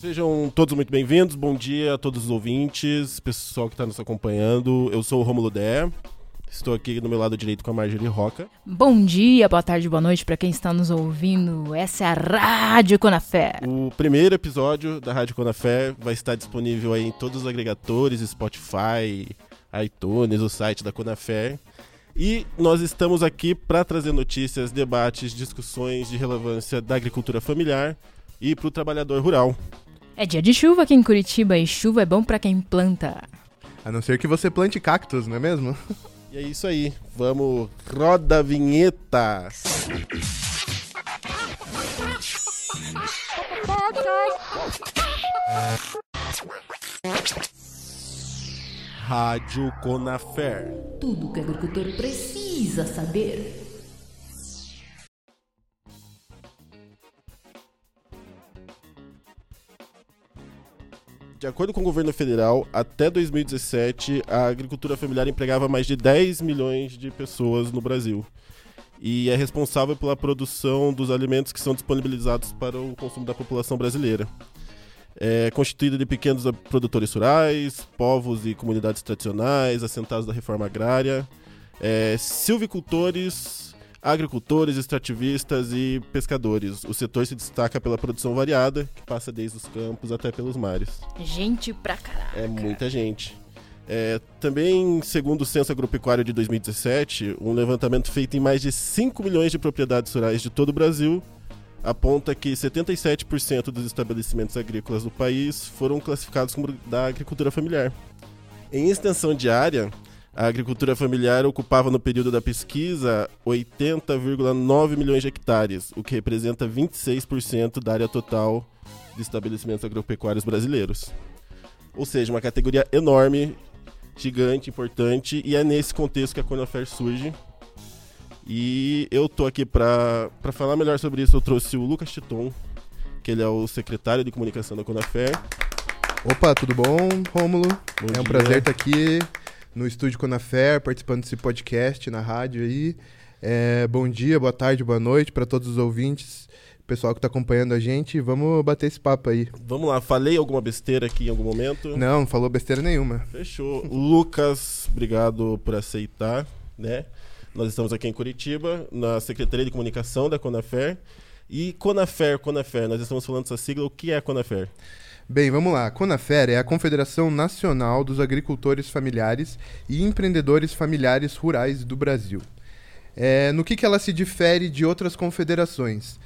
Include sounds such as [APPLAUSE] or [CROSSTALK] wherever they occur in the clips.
Sejam todos muito bem-vindos. Bom dia a todos os ouvintes, pessoal que está nos acompanhando. Eu sou o Romulo Dé. Estou aqui do meu lado direito com a Marjorie Roca. Bom dia, boa tarde, boa noite para quem está nos ouvindo. Essa é a Rádio Conafé. O primeiro episódio da Rádio Conafé vai estar disponível aí em todos os agregadores, Spotify, iTunes, o site da Conafé. E nós estamos aqui para trazer notícias, debates, discussões de relevância da agricultura familiar e para o trabalhador rural. É dia de chuva aqui em Curitiba e chuva é bom para quem planta. A não ser que você plante cactos, não é mesmo? E é isso aí. Vamos, roda a vinheta. Rádio Conafer. Tudo que o agricultor precisa saber. De acordo com o governo federal, até 2017, a agricultura familiar empregava mais de 10 milhões de pessoas no Brasil. E é responsável pela produção dos alimentos que são disponibilizados para o consumo da população brasileira. É constituída de pequenos produtores rurais, povos e comunidades tradicionais, assentados da reforma agrária, é, silvicultores, agricultores, extrativistas e pescadores. O setor se destaca pela produção variada, que passa desde os campos até pelos mares. Gente pra caraca. É muita gente. É, também, segundo o Censo Agropecuário de 2017, um levantamento feito em mais de 5 milhões de propriedades rurais de todo o Brasil aponta que 77% dos estabelecimentos agrícolas do país foram classificados como da agricultura familiar. Em extensão de área, a agricultura familiar ocupava no período da pesquisa 80,9 milhões de hectares, o que representa 26% da área total de estabelecimentos agropecuários brasileiros. Ou seja, uma categoria enorme, gigante, importante, e é nesse contexto que a Conafer surge. E eu tô aqui para falar melhor sobre isso. Eu trouxe o Lucas Titon, que ele é o secretário de comunicação da Conafer. Opa, tudo bom, Rômulo? É um prazer estar aqui no estúdio Conafer, participando desse podcast na rádio aí. É, bom dia, boa tarde, boa noite para todos os ouvintes, pessoal que está acompanhando a gente. Vamos bater esse papo aí. Vamos lá, falei alguma besteira aqui em algum momento? Não, não falou besteira nenhuma. Fechou. Lucas, obrigado por aceitar, né? Nós estamos aqui em Curitiba, na Secretaria de Comunicação da Conafer. E Conafer, Conafer, nós estamos falando dessa sigla, o que é Conafer? Bem, vamos lá. A Conafer é a Confederação Nacional dos Agricultores Familiares e Empreendedores Familiares Rurais do Brasil. É, no que, que ela se difere de outras confederações?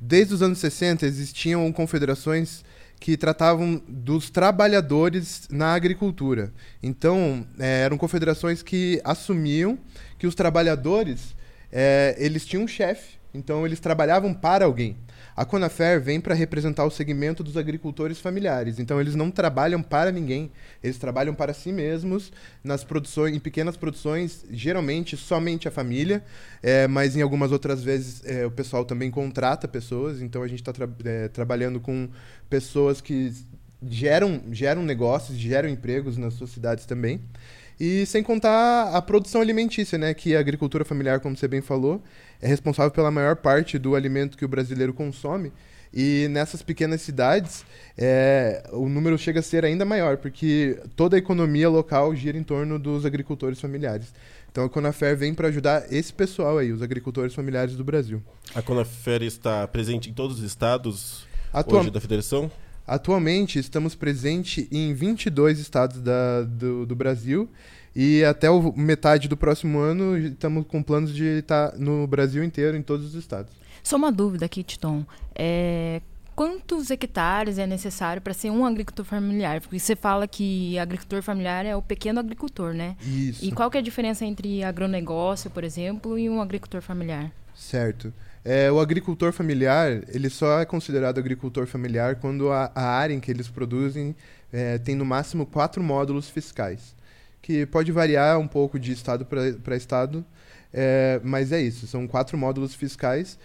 Desde os anos 60 existiam confederações que tratavam dos trabalhadores na agricultura. Então, é, eram confederações que assumiam que os trabalhadores é, eles tinham um chefe, então eles trabalhavam para alguém. A Conafer vem para representar o segmento dos agricultores familiares. Então eles não trabalham para ninguém, eles trabalham para si mesmos nas produções, em pequenas produções, geralmente somente a família, é, mas em algumas outras vezes é, o pessoal também contrata pessoas. Então a gente está tra é, trabalhando com pessoas que geram, geram negócios, geram empregos nas suas cidades também. E sem contar a produção alimentícia, né? Que a agricultura familiar, como você bem falou, é responsável pela maior parte do alimento que o brasileiro consome. E nessas pequenas cidades, é, o número chega a ser ainda maior, porque toda a economia local gira em torno dos agricultores familiares. Então a Conafer vem para ajudar esse pessoal aí, os agricultores familiares do Brasil. A Conafer está presente em todos os estados Atua hoje da federação? Atualmente estamos presentes em 22 estados da, do, do Brasil e até o, metade do próximo ano estamos com planos de estar no Brasil inteiro, em todos os estados. Só uma dúvida aqui, Titon. É, quantos hectares é necessário para ser um agricultor familiar? Porque você fala que agricultor familiar é o pequeno agricultor, né? Isso. E qual que é a diferença entre agronegócio, por exemplo, e um agricultor familiar? Certo. É, o agricultor familiar, ele só é considerado agricultor familiar quando a, a área em que eles produzem é, tem no máximo quatro módulos fiscais, que pode variar um pouco de estado para estado, é, mas é isso, são quatro módulos fiscais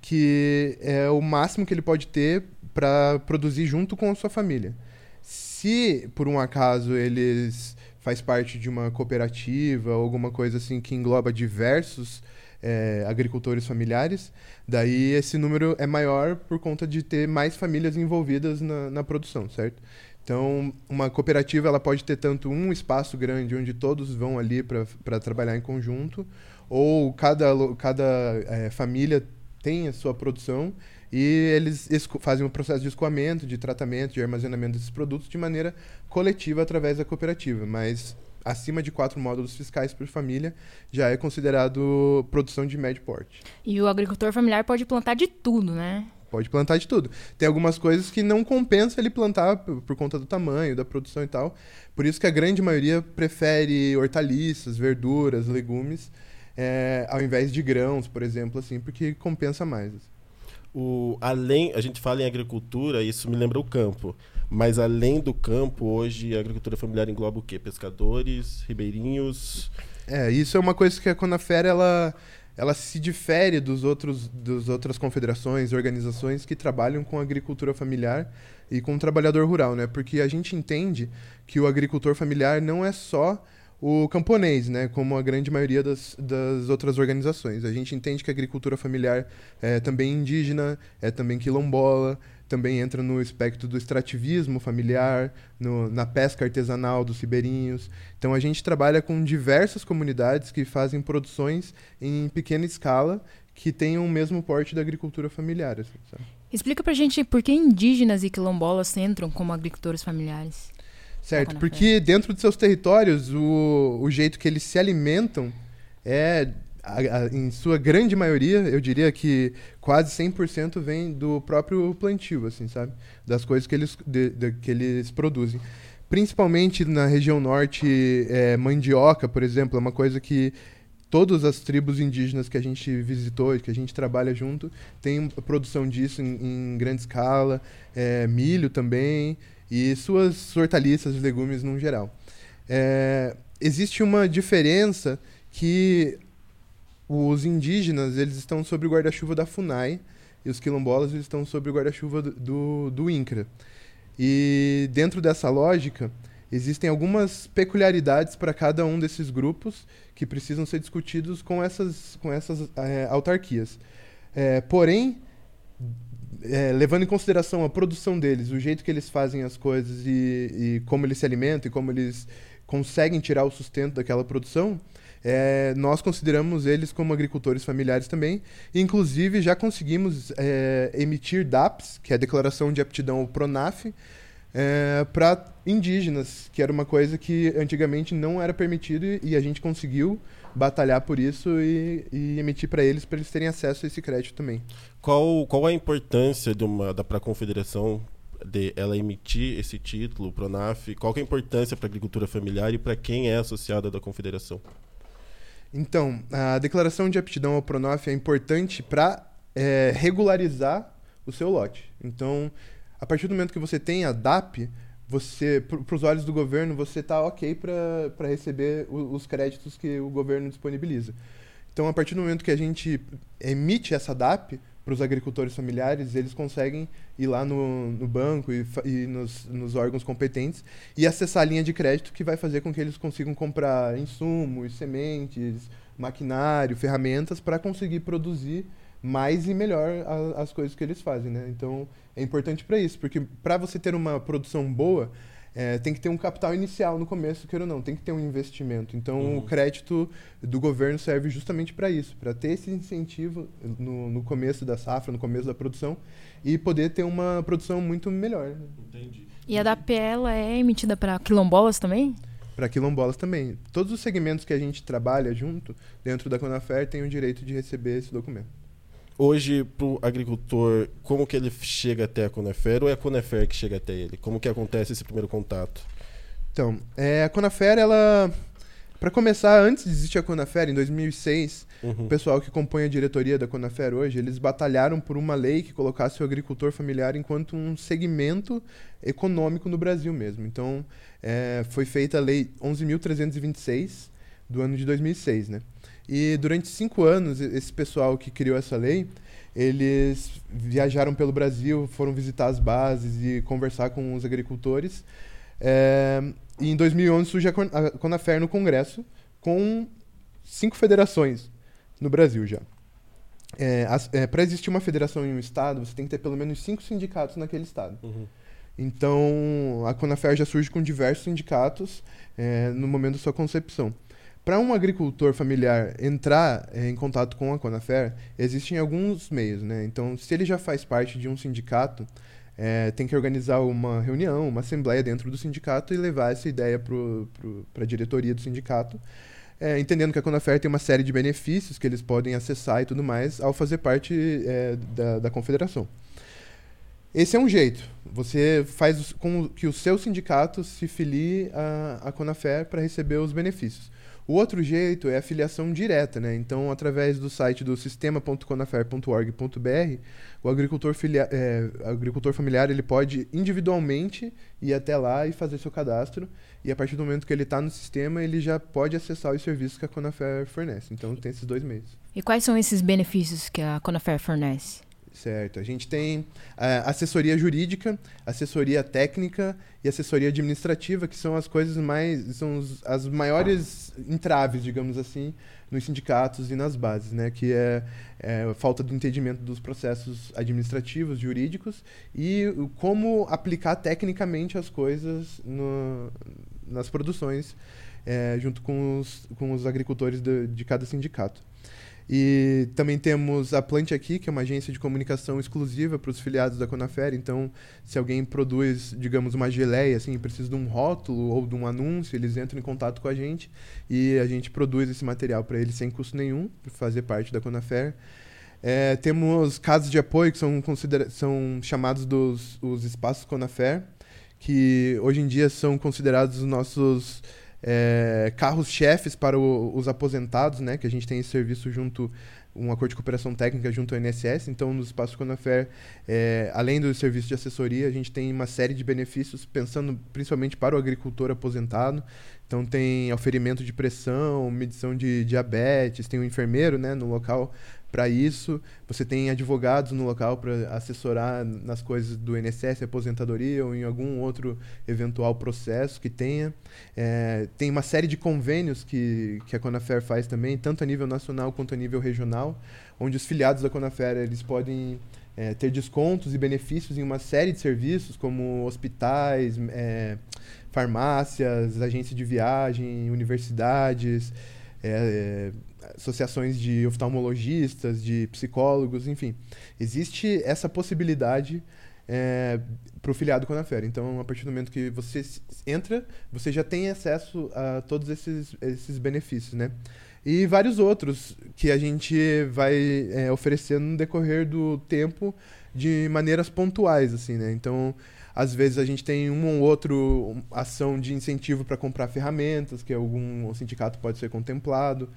que é o máximo que ele pode ter para produzir junto com a sua família. Se por um acaso eles faz parte de uma cooperativa ou alguma coisa assim que engloba diversos é, agricultores familiares. Daí esse número é maior por conta de ter mais famílias envolvidas na, na produção, certo? Então, uma cooperativa ela pode ter tanto um espaço grande onde todos vão ali para trabalhar em conjunto, ou cada, cada é, família tem a sua produção e eles fazem um processo de escoamento, de tratamento, de armazenamento desses produtos de maneira coletiva através da cooperativa. Mas acima de quatro módulos fiscais por família já é considerado produção de médio porte. E o agricultor familiar pode plantar de tudo, né? Pode plantar de tudo. Tem algumas coisas que não compensa ele plantar por, conta do tamanho, da produção e tal. Por isso que a grande maioria prefere hortaliças, verduras, legumes, é, ao invés de grãos, por exemplo, assim, porque compensa mais. O, além, a gente fala em agricultura, isso me lembra o campo. Mas além do campo, hoje a agricultura familiar engloba o quê? Pescadores, ribeirinhos? É, isso é uma coisa que a Conafera ela ela se difere dos outros das outras confederações, organizações que trabalham com agricultura familiar e com o trabalhador rural, né? Porque a gente entende que o agricultor familiar não é só o camponês, né, como a grande maioria das, das outras organizações. A gente entende que a agricultura familiar é também indígena, é também quilombola, também entra no espectro do extrativismo familiar, no, na pesca artesanal dos ribeirinhos. Então a gente trabalha com diversas comunidades que fazem produções em pequena escala que tenham o mesmo porte da agricultura familiar. Assim? Explica pra gente por que indígenas e quilombolas entram como agricultores familiares. Certo, porque dentro de seus territórios o, o jeito que eles se alimentam é a, a, em sua grande maioria, eu diria que quase 100% vem do próprio plantio, assim, sabe? Das coisas que eles, de, de, que eles produzem. Principalmente na região norte, é, mandioca, por exemplo, é uma coisa que todas as tribos indígenas que a gente visitou, que a gente trabalha junto, tem produção disso em, em grande escala, é, milho também, e suas hortaliças e legumes no geral. É, existe uma diferença que os indígenas eles estão sob o guarda-chuva da FUNAI e os quilombolas eles estão sob o guarda-chuva do, do, INCRA. E dentro dessa lógica, existem algumas peculiaridades para cada um desses grupos que precisam ser discutidos com essas, com essas é, autarquias. É, porém, é, levando em consideração a produção deles, o jeito que eles fazem as coisas e, e como eles se alimentam e como eles conseguem tirar o sustento daquela produção, é, nós consideramos eles como agricultores familiares também. Inclusive, já conseguimos é, emitir DAPs, que é a Declaração de Aptidão ao PRONAF, é, para indígenas, que era uma coisa que antigamente não era permitido e a gente conseguiu batalhar por isso e, e emitir para eles, para eles terem acesso a esse crédito também. Qual, qual a importância de uma, da para a confederação de ela emitir esse título, o Pronaf? Qual é a importância para a agricultura familiar e para quem é associada da confederação? Então, a declaração de aptidão ao Pronaf é importante para é, regularizar o seu lote. Então, a partir do momento que você tem a DAP, você, para os olhos do governo, você está ok para receber o, os créditos que o governo disponibiliza. Então, a partir do momento que a gente emite essa DAP para os agricultores familiares, eles conseguem ir lá no, no banco e, e nos, nos, órgãos competentes e acessar a linha de crédito que vai fazer com que eles consigam comprar insumos, sementes, maquinário, ferramentas para conseguir produzir mais e melhor a, as coisas que eles fazem, né? Então é importante para isso, porque para você ter uma produção boa é, tem que ter um capital inicial no começo, queira ou não, tem que ter um investimento. Então, uhum. o crédito do governo serve justamente para isso, para ter esse incentivo no, no, começo da safra, no começo da produção, e poder ter uma produção muito melhor. Né? Entendi. E a da PL é emitida para quilombolas também? Para quilombolas também. Todos os segmentos que a gente trabalha junto, dentro da Conafer, têm o direito de receber esse documento hoje para o agricultor, como que ele chega até a Conafer ou é a Conafer que chega até ele? Como que acontece esse primeiro contato? Então, é, a Conafer, ela... Para começar, antes de existir a Conafer, em 2006, uhum. o pessoal que compõe a diretoria da Conafer hoje, eles batalharam por uma lei que colocasse o agricultor familiar enquanto um segmento econômico no Brasil mesmo. Então, é, foi feita a lei 11.326 do ano de 2006, né? E durante cinco anos, esse pessoal que criou essa lei, eles viajaram pelo Brasil, foram visitar as bases e conversar com os agricultores. É, e em 2011 surge a Conafer no Congresso com cinco federações. no Brasil já. É, é, Para existir uma federação em um estado, você tem que ter pelo menos cinco sindicatos naquele estado. Uhum. Então, a Conafer já surge com diversos sindicatos é, no momento da sua concepção. Para um agricultor familiar entrar é, em contato com a Conafer, existem alguns meios. Né? Então, se ele já faz parte de um sindicato, é, tem que organizar uma reunião, uma assembleia dentro do sindicato e levar essa ideia para a diretoria do sindicato, é, entendendo que a Conafer tem uma série de benefícios que eles podem acessar e tudo mais ao fazer parte é, da, da confederação. Esse é um jeito. Você faz com que o seu sindicato se filie à, à Conafer para receber os benefícios. O outro jeito é a filiação direta, né? Então, através do site do sistema.conafer.org.br, o agricultor, é, agricultor familiar ele pode individualmente ir até lá e fazer seu cadastro. E a partir do momento que ele está no sistema, ele já pode acessar os serviços que a Conafer fornece. Então, tem esses dois meios. E quais são esses benefícios que a Conafer fornece? Certo. A gente tem uh, assessoria jurídica, assessoria técnica e assessoria administrativa, que são as coisas mais. são os, as maiores entraves, digamos assim, nos sindicatos e nas bases, né? Que é, é a falta do entendimento dos processos administrativos, jurídicos e como aplicar tecnicamente as coisas no, nas produções, é, junto com os, com os agricultores de, de cada sindicato. E também temos a Plante Aqui, que é uma agência de comunicação exclusiva para os filiados da Conafer. Então, se alguém produz, digamos, uma geleia, assim, precisa de um rótulo ou de um anúncio, eles entram em contato com a gente e a gente produz esse material para eles sem custo nenhum, para fazer parte da Conafer. É, temos casas de apoio que são, são chamados dos os espaços Conafer, que hoje em dia são considerados os nossos é, carros-chefes para o, os aposentados, né? Que a gente tem esse serviço junto, um acordo de cooperação técnica junto ao INSS. Então, no Espaço Conafer, é, além do serviço de assessoria, a gente tem uma série de benefícios pensando principalmente para o agricultor aposentado. Então, tem oferimento de pressão, medição de diabetes, tem um enfermeiro né, no local para isso. Você tem advogados no local para assessorar nas coisas do INSS, aposentadoria ou em algum outro eventual processo que tenha. É, tem uma série de convênios que, que a Conafer faz também, tanto a nível nacional quanto a nível regional, onde os filiados da Conafer eles podem é, ter descontos e benefícios em uma série de serviços, como hospitais, é, farmácias, agências de viagem, universidades. É associações de oftalmologistas, de psicólogos, enfim. Existe essa possibilidade é, para o filiado Conafer. Então, a partir do momento que você entra, você já tem acesso a todos esses, esses benefícios, né? E vários outros que a gente vai é, oferecendo no decorrer do tempo de maneiras pontuais, assim, né? Então, às vezes a gente tem um ou outro ação de incentivo para comprar ferramentas, que algum sindicato pode ser contemplado.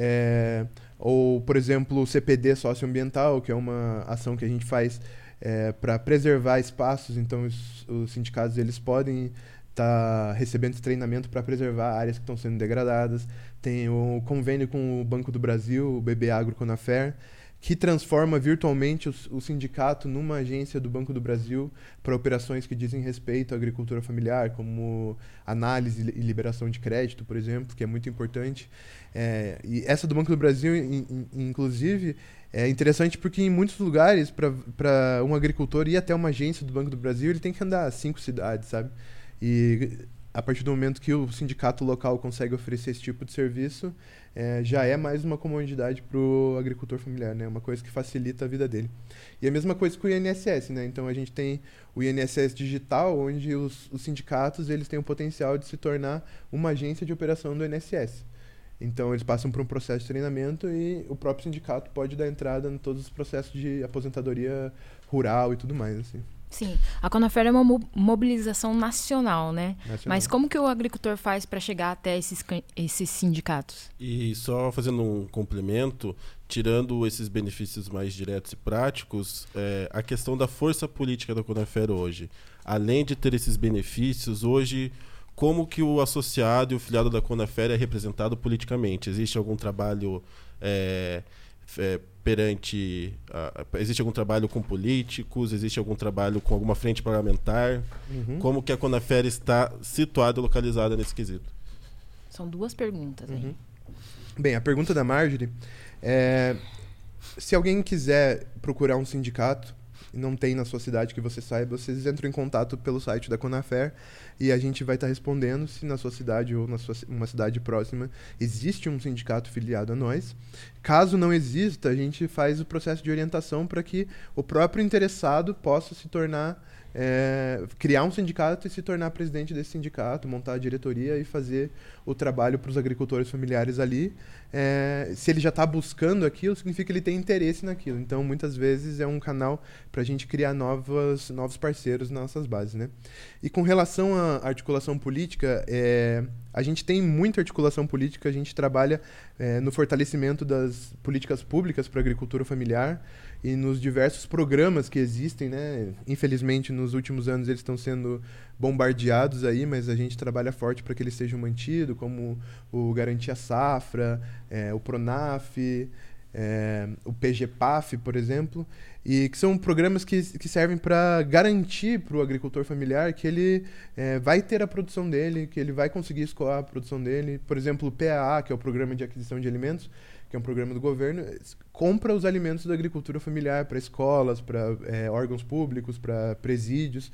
É, ou, por exemplo, o CPD socioambiental, que é uma ação que a gente faz é, para preservar espaços. Então, os, os, sindicatos eles podem estar tá recebendo treinamento para preservar áreas que estão sendo degradadas. Tem o convênio com o Banco do Brasil, o BB Agro Conafer, que transforma virtualmente o, o, sindicato numa agência do Banco do Brasil para operações que dizem respeito à agricultura familiar, como análise e liberação de crédito, por exemplo, que é muito importante. É, e essa do Banco do Brasil, in, in, inclusive, é interessante porque em muitos lugares, para um agricultor ir até uma agência do Banco do Brasil, ele tem que andar cinco cidades, sabe? E a partir do momento que o sindicato local consegue oferecer esse tipo de serviço, é, já é mais uma comodidade para o agricultor familiar, né? Uma coisa que facilita a vida dele. E a mesma coisa com o INSS, né? Então a gente tem o INSS digital, onde os, os sindicatos eles têm o potencial de se tornar uma agência de operação do INSS. Então eles passam por um processo de treinamento e o próprio sindicato pode dar entrada em todos os processos de aposentadoria rural e tudo mais, assim. Sim, a Conafer é uma mobilização nacional, né? Nacional. Mas como que o agricultor faz para chegar até esses, esses sindicatos? E só fazendo um complemento, tirando esses benefícios mais diretos e práticos, é, a questão da força política da Conafer hoje. Além de ter esses benefícios, hoje como que o associado e o filiado da Conafer é representado politicamente? Existe algum trabalho é, é, perante. Uh, existe algum trabalho com políticos? Existe algum trabalho com alguma frente parlamentar? Uhum. Como que a Conafer está situada e localizada nesse quesito? São duas perguntas aí. Uhum. Bem, a pergunta da Marjorie É, se alguém quiser procurar um sindicato, não tem na sua cidade que você saiba, vocês entram em contato pelo site da Conafer e a gente vai estar respondendo se na sua cidade ou na sua uma cidade próxima existe um sindicato filiado a nós. Caso não exista, a gente faz o processo de orientação para que o próprio interessado possa se tornar é, criar um sindicato e se tornar presidente desse sindicato, montar a diretoria e fazer o trabalho para os agricultores familiares ali. É, se ele já está buscando aquilo, significa que ele tem interesse naquilo. Então, muitas vezes é um canal para a gente criar novas, novos parceiros nas nossas bases, né? E com relação à articulação política, é, a gente tem muita articulação política, a gente trabalha é, no fortalecimento das políticas públicas para a agricultura familiar e nos diversos programas que existem, né? Infelizmente, nos últimos anos eles estão sendo bombardeados aí, mas a gente trabalha forte para que eles sejam mantidos, como o Garantia Safra, é, o Pronaf, é, o PGPAF, por exemplo, e que são programas que, que servem para garantir para o agricultor familiar que ele é, vai ter a produção dele, que ele vai conseguir escoar a produção dele. Por exemplo, o PAA, que é o Programa de Aquisição de Alimentos, que é um programa do governo, compra os alimentos da agricultura familiar para escolas, para é, órgãos públicos, para presídios.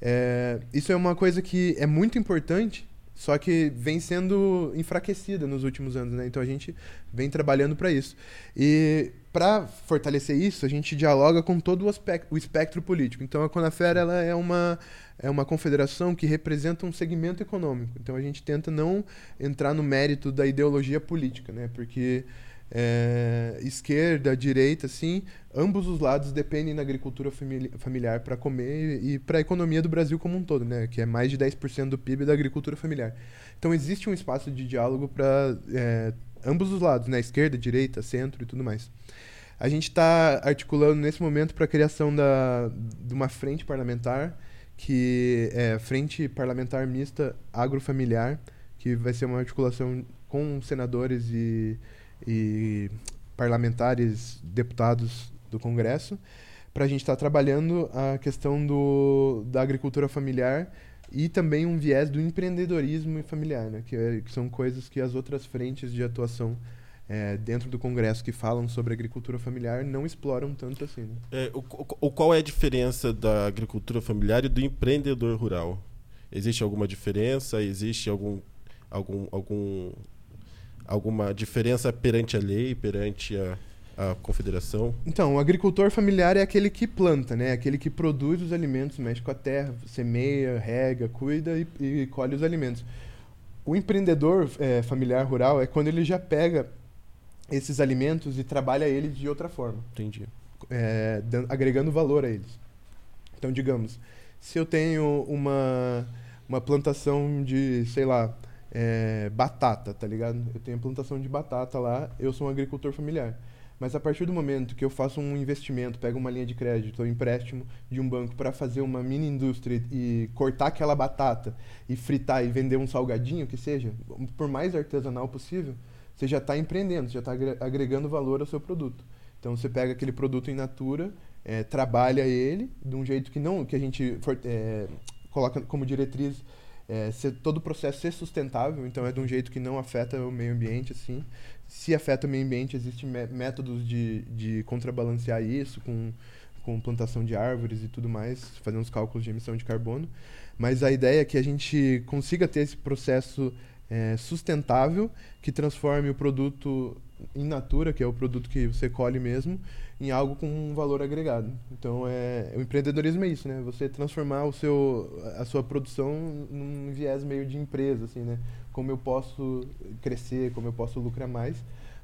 É, isso é uma coisa que é muito importante, só que vem sendo enfraquecida nos últimos anos, né? Então a gente vem trabalhando para isso. E para fortalecer isso, a gente dialoga com todo o, aspecto, o espectro político. Então a Conafer ela é uma é uma confederação que representa um segmento econômico. Então a gente tenta não entrar no mérito da ideologia política, né? Porque é, esquerda, direita, assim, ambos os lados dependem da agricultura famili familiar para comer e para a economia do Brasil como um todo, né? Que é mais de 10% do PIB da agricultura familiar. Então existe um espaço de diálogo para é, ambos os lados, né? Esquerda, direita, centro e tudo mais. A gente está articulando nesse momento para a criação da, de uma frente parlamentar, que é Frente Parlamentar Mista Agrofamiliar, que vai ser uma articulação com senadores e, e parlamentares, deputados do Congresso, para a gente estar trabalhando a questão do, da agricultura familiar e também um viés do empreendedorismo familiar, né? que, é- que são coisas que as outras frentes de atuação é, dentro do Congresso que falam sobre agricultura familiar não exploram tanto assim. Né? É, o- o- qual é a diferença da agricultura familiar e do empreendedor rural? Existe alguma diferença? Existe algum, algum, algum, alguma diferença perante a lei, perante a, a confederação? Então, o agricultor familiar é aquele que planta, né? Aquele que produz os alimentos, mexe com a terra, semeia, rega, cuida e, e colhe os alimentos. O empreendedor é, familiar rural é quando ele já pega esses alimentos e trabalha eles de outra forma, Entendi. é, agregando valor a eles. Então, digamos, se eu tenho uma, uma plantação de, sei lá, é, batata, tá ligado? Eu tenho plantação de batata lá, eu sou um agricultor familiar. Mas a partir do momento que eu faço um investimento, pego uma linha de crédito ou empréstimo de um banco para fazer uma mini indústria e cortar aquela batata e fritar e vender um salgadinho que seja, por mais artesanal possível, você já está empreendendo, já está agregando valor ao seu produto. Então você pega aquele produto in natura, eh, trabalha ele de um jeito que não que a gente for- eh, coloca como diretriz eh, ser, todo o processo ser sustentável, então é de um jeito que não afeta o meio ambiente assim. Se afeta o meio ambiente, existem mé- métodos de, de contrabalancear isso com, com plantação de árvores e tudo mais, fazendo os cálculos de emissão de carbono. Mas a ideia é que a gente consiga ter esse processo eh, sustentável que transforme o produto in natura, que é o produto que você colhe mesmo, em algo com um valor agregado. Então, é, o empreendedorismo é isso, né? Você transformar o seu, a sua produção num viés meio de empresa, assim, né? Como eu posso crescer, como eu posso lucrar mais,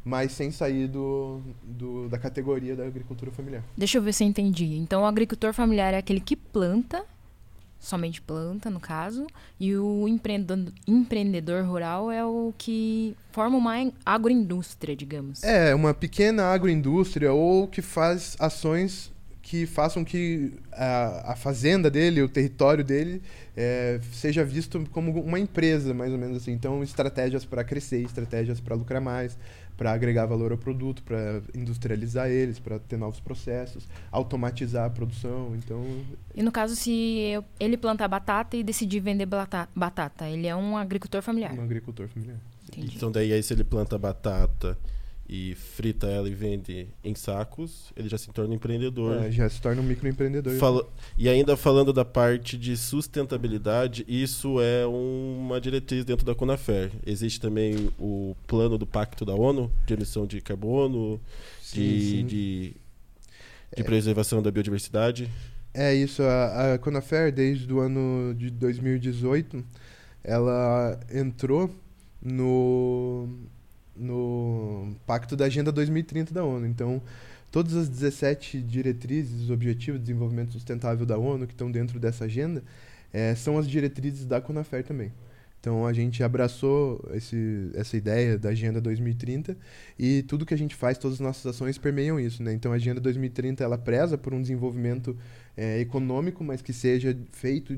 mas sem sair do, do, da categoria da agricultura familiar. Deixa eu ver se eu entendi. Então, o agricultor familiar é aquele que planta, somente planta, no caso, e o empreendedor, empreendedor rural é o que forma uma agroindústria, digamos. É, uma pequena agroindústria ou que faz ações que façam que a, a fazenda dele, o território dele, é, seja visto como uma empresa, mais ou menos assim. Então, estratégias para crescer, estratégias para lucrar mais, para agregar valor ao produto, para industrializar eles, para ter novos processos, automatizar a produção. Então, E no caso, se eu- ele plantar batata e decidir vender bata- batata, ele é um agricultor familiar. um agricultor familiar. Entendi. Então daí aí se ele planta batata e frita ela e vende em sacos, ele já se torna empreendedor. É, já se torna um microempreendedor. Fala- E ainda falando da parte de sustentabilidade, isso é uma diretriz dentro da Conafer. Existe também o plano do Pacto da ONU de emissão de carbono, Sim, de, sim. de, de preservação da biodiversidade. É isso, a, a Conafer, desde o ano de 2018, ela entrou no, no Pacto da Agenda 2030 da ONU. Então, todas as 17 diretrizes, objetivos de desenvolvimento sustentável da ONU que estão dentro dessa agenda, eh, são as diretrizes da Conafer também. Então, a gente abraçou esse, essa ideia da Agenda 2030 e tudo que a gente faz, todas as nossas ações permeiam isso, né? Então, a Agenda 2030, ela preza por um desenvolvimento é, econômico, mas que seja feito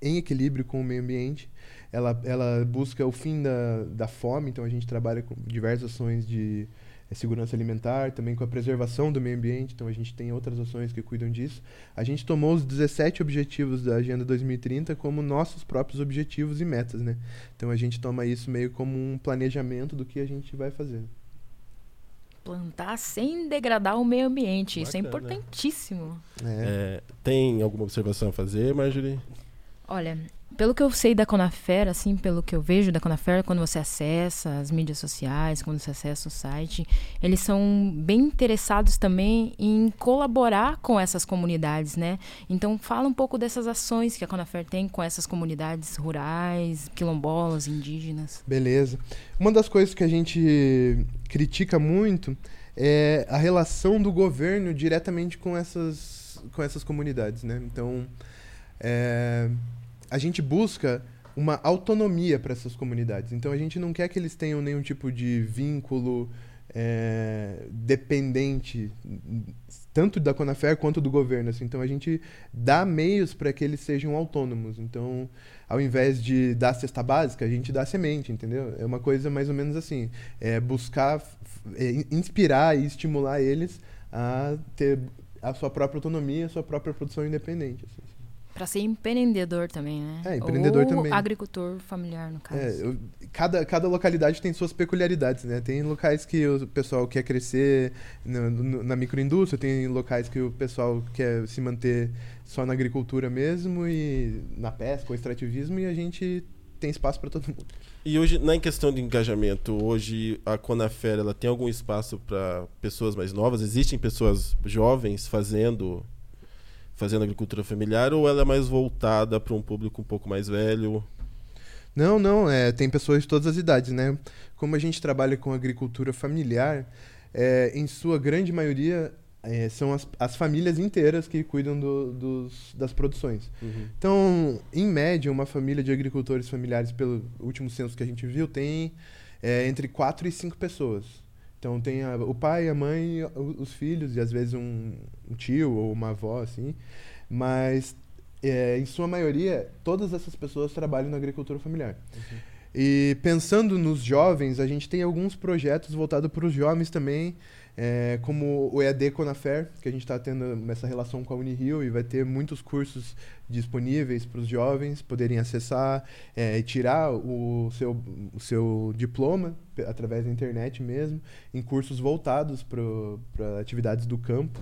em equilíbrio com o meio ambiente. Ela, ela busca o fim da, da fome, então a gente trabalha com diversas ações de eh, segurança alimentar, também com a preservação do meio ambiente, então a gente tem outras ações que cuidam disso. A gente tomou os 17 objetivos da Agenda 2030 como nossos próprios objetivos e metas, né? Então a gente toma isso meio como um planejamento do que a gente vai fazer. Plantar sem degradar o meio ambiente. Isso é Bacana. importantíssimo. É. É, tem alguma observação a fazer, Marjorie? Olha, pelo que eu sei da Conafer, assim, pelo que eu vejo da Conafer, quando você acessa as mídias sociais, quando você acessa o site, eles são bem interessados também em colaborar com essas comunidades, né? Então, fala um pouco dessas ações que a Conafer tem com essas comunidades rurais, quilombolas, indígenas. Beleza. Uma das coisas que a gente critica muito é a relação do governo diretamente com essas, com essas comunidades, né? Então, é, a gente busca uma autonomia para essas comunidades. Então, a gente não quer que eles tenham nenhum tipo de vínculo é, dependente tanto da Conafer quanto do governo. Assim. Então, a gente dá meios para que eles sejam autônomos. Então, ao invés de dar cesta básica, a gente dá semente, entendeu? É uma coisa mais ou menos assim. É buscar é, in- inspirar e estimular eles a ter a sua própria autonomia, a sua própria produção independente. assim. Para ser empreendedor também, né? É, empreendedor Ou também. agricultor familiar, no caso. É, eu- cada, cada localidade tem suas peculiaridades, né? Tem locais que o pessoal quer crescer na, no- na microindústria, tem locais que o pessoal quer se manter só na agricultura mesmo e na pesca ou extrativismo e a gente tem espaço para todo mundo. E hoje, na questão de engajamento, hoje a Conafer ela tem algum espaço para pessoas mais novas? Existem pessoas jovens fazendo fazendo agricultura familiar ou ela é mais voltada para um público um pouco mais velho? Não, não, é, tem pessoas de todas as idades, né? Como a gente trabalha com agricultura familiar, é, em sua grande maioria é, são as, as famílias inteiras que cuidam do- dos, das produções. Então, em média, uma família de agricultores familiares, pelo último censo que a gente viu, tem é, entre quatro e cinco pessoas. Então, tem a- o pai, a mãe, os filhos e às vezes um, um tio ou uma avó, assim. Mas, é, em sua maioria, todas essas pessoas trabalham na agricultura familiar. E pensando nos jovens, a gente tem alguns projetos voltados para os jovens também, é, como o EAD Conafer, que a gente está tendo essa relação com a Unirio e vai ter muitos cursos disponíveis para os jovens poderem acessar é, e tirar o seu, o seu diploma através da internet mesmo, em cursos voltados para atividades do campo.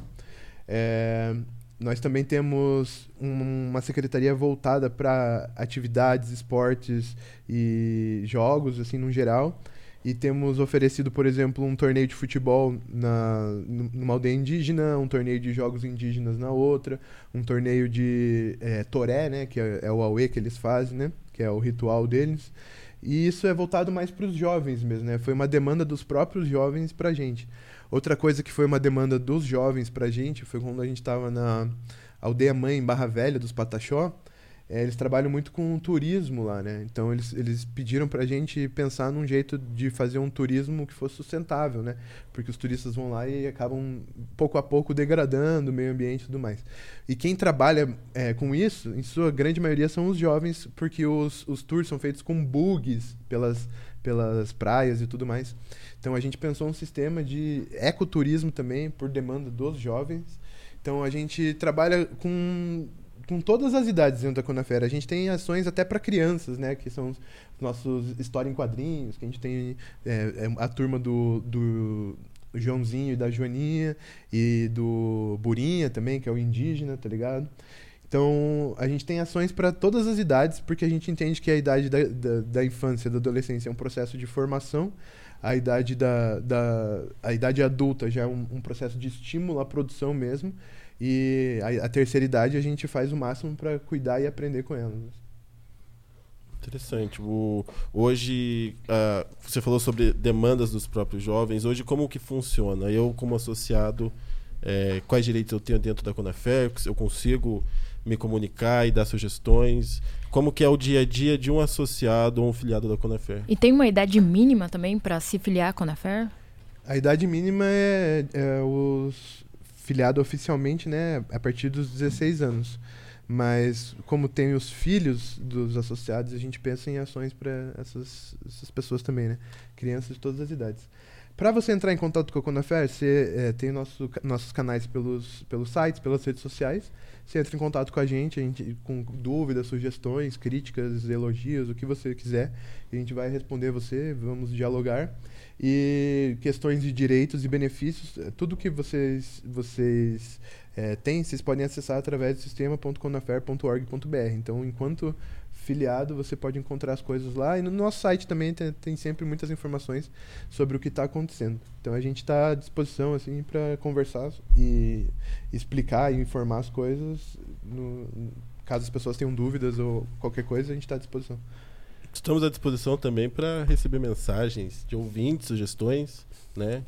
É, nós também temos um- uma secretaria voltada para atividades, esportes e jogos, assim, no geral. E temos oferecido, por exemplo, um torneio de futebol na, nu- numa aldeia indígena, um torneio de jogos indígenas na outra, um torneio de é, toré, né, que é, é o auê que eles fazem, né, que é o ritual deles. E isso é voltado mais para os jovens mesmo, né? Foi uma demanda dos próprios jovens para a gente. Outra coisa que foi uma demanda dos jovens para a gente foi quando a gente estava na aldeia mãe em Barra Velha dos Pataxó. É, eles trabalham muito com turismo lá, né? Então eles, eles pediram pra gente pensar num jeito de fazer um turismo que fosse sustentável, né? Porque os turistas vão lá e acabam pouco a pouco degradando o meio ambiente e tudo mais. E quem trabalha é, com isso, em sua grande maioria, são os jovens, porque os, os tours são feitos com bugs pelas, pelas praias e tudo mais. Então a gente pensou um sistema de ecoturismo também, por demanda dos jovens. Então a gente trabalha com com todas as idades dentro da Conafera. A gente tem ações até para crianças, né? Que são os nossos história em quadrinhos, que a gente tem é, é, a turma do, do Joãozinho e da Joaninha, e do Burinha também, que é o indígena, tá ligado? Então, a gente tem ações para todas as idades, porque a gente entende que a idade da, da, da infância, da adolescência é um processo de formação, a idade, da, da, a idade adulta já é um, um processo de estímulo à produção mesmo, e a, a terceira idade a gente faz o máximo para cuidar e aprender com ela. Interessante. O, hoje, uh, você falou sobre demandas dos próprios jovens. Hoje, como que funciona? Eu, como associado, é, quais direitos eu tenho dentro da Conafer? Eu consigo me comunicar e dar sugestões? Como que é o dia a dia de um associado ou um filiado da Conafer? E tem uma idade mínima também para se filiar à Conafer? A idade mínima é, é os filiado oficialmente, né, a partir dos 16 anos. Mas, como tem os filhos dos associados, a gente pensa em ações para essas, essas pessoas também, né? Crianças de todas as idades. Para você entrar em contato com a Conafer, você é, tem nosso, nossos canais pelos, pelos sites, pelas redes sociais. Você entra em contato com a gente, a gente com dúvidas, sugestões, críticas, elogios, o que você quiser. A gente vai responder você, vamos dialogar. E questões de direitos e benefícios, é, tudo que vocês, vocês é, tem, vocês podem acessar através do sistema.conafer.org.br. Então, enquanto filiado, você pode encontrar as coisas lá. E no nosso site também tem, tem sempre muitas informações sobre o que está acontecendo. Então, a gente está à disposição assim para conversar e explicar e informar as coisas. No, caso as pessoas tenham dúvidas ou qualquer coisa, a gente está à disposição. Estamos à disposição também para receber mensagens de ouvintes, sugestões, né?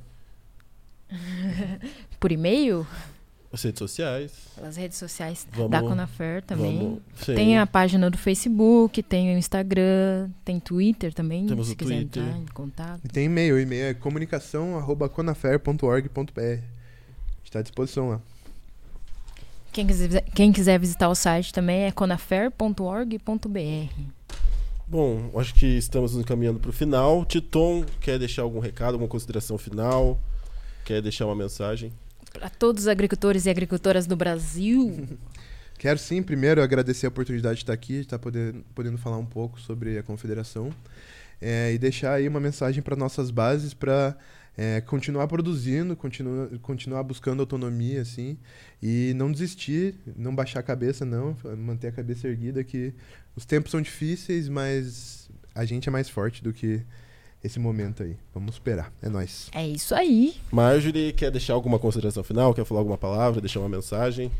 [LAUGHS] Por e-mail? As redes sociais. Pelas redes sociais Vamos- da Conafer também. Vamos. Tem a página do Facebook, tem o Instagram, tem Twitter também, Temos se o quiser Twitter. entrar em contato. E tem e-mail, o e-mail é comunicação.conafer.org.br. A gente está à disposição lá. Quem quiser, quem quiser visitar o site também é conafer.org.br. Bom, acho que estamos nos encaminhando para o final. Titon, quer deixar algum recado, alguma consideração final? Quer deixar uma mensagem? Para todos os agricultores e agricultoras do Brasil, [LAUGHS] Quero sim, primeiro, agradecer a oportunidade de estar aqui, de estar podendo, podendo falar um pouco sobre a confederação é, e deixar aí uma mensagem para nossas bases para continuar produzindo, continua, continuar buscando autonomia, assim, e não desistir, não baixar a cabeça, não, manter a cabeça erguida, que os tempos são difíceis, mas a gente é mais forte do que esse momento aí. Vamos esperar. É nóis. é isso aí. Marjorie, quer deixar alguma consideração final? Quer falar alguma palavra? Deixar uma mensagem?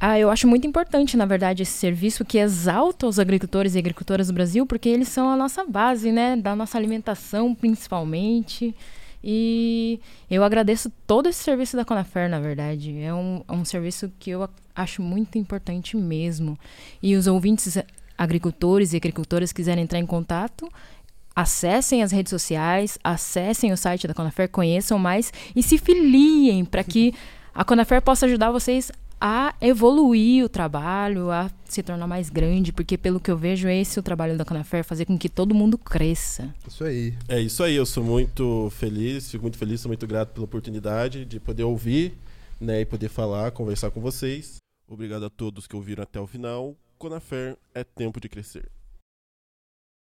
Ah, eu acho muito importante, na verdade, esse serviço que exalta os agricultores e agricultoras do Brasil, porque eles são a nossa base, né? Da nossa alimentação, principalmente. E eu agradeço todo esse serviço da Conafer, na verdade. É um, é um serviço que eu acho muito importante mesmo. E os ouvintes agricultores e agricultoras quiserem entrar em contato, acessem as redes sociais, acessem o site da Conafer, conheçam mais e se filiem para que a Conafer possa ajudar vocês a evoluir o trabalho, a se tornar mais grande, porque pelo que eu vejo, esse é o trabalho da Conafer, fazer com que todo mundo cresça. Isso aí. É isso aí, eu sou muito feliz, fico muito feliz, sou muito grato pela oportunidade de poder ouvir né, e poder falar, conversar com vocês. Obrigado a todos que ouviram até o final. Conafer é tempo de crescer.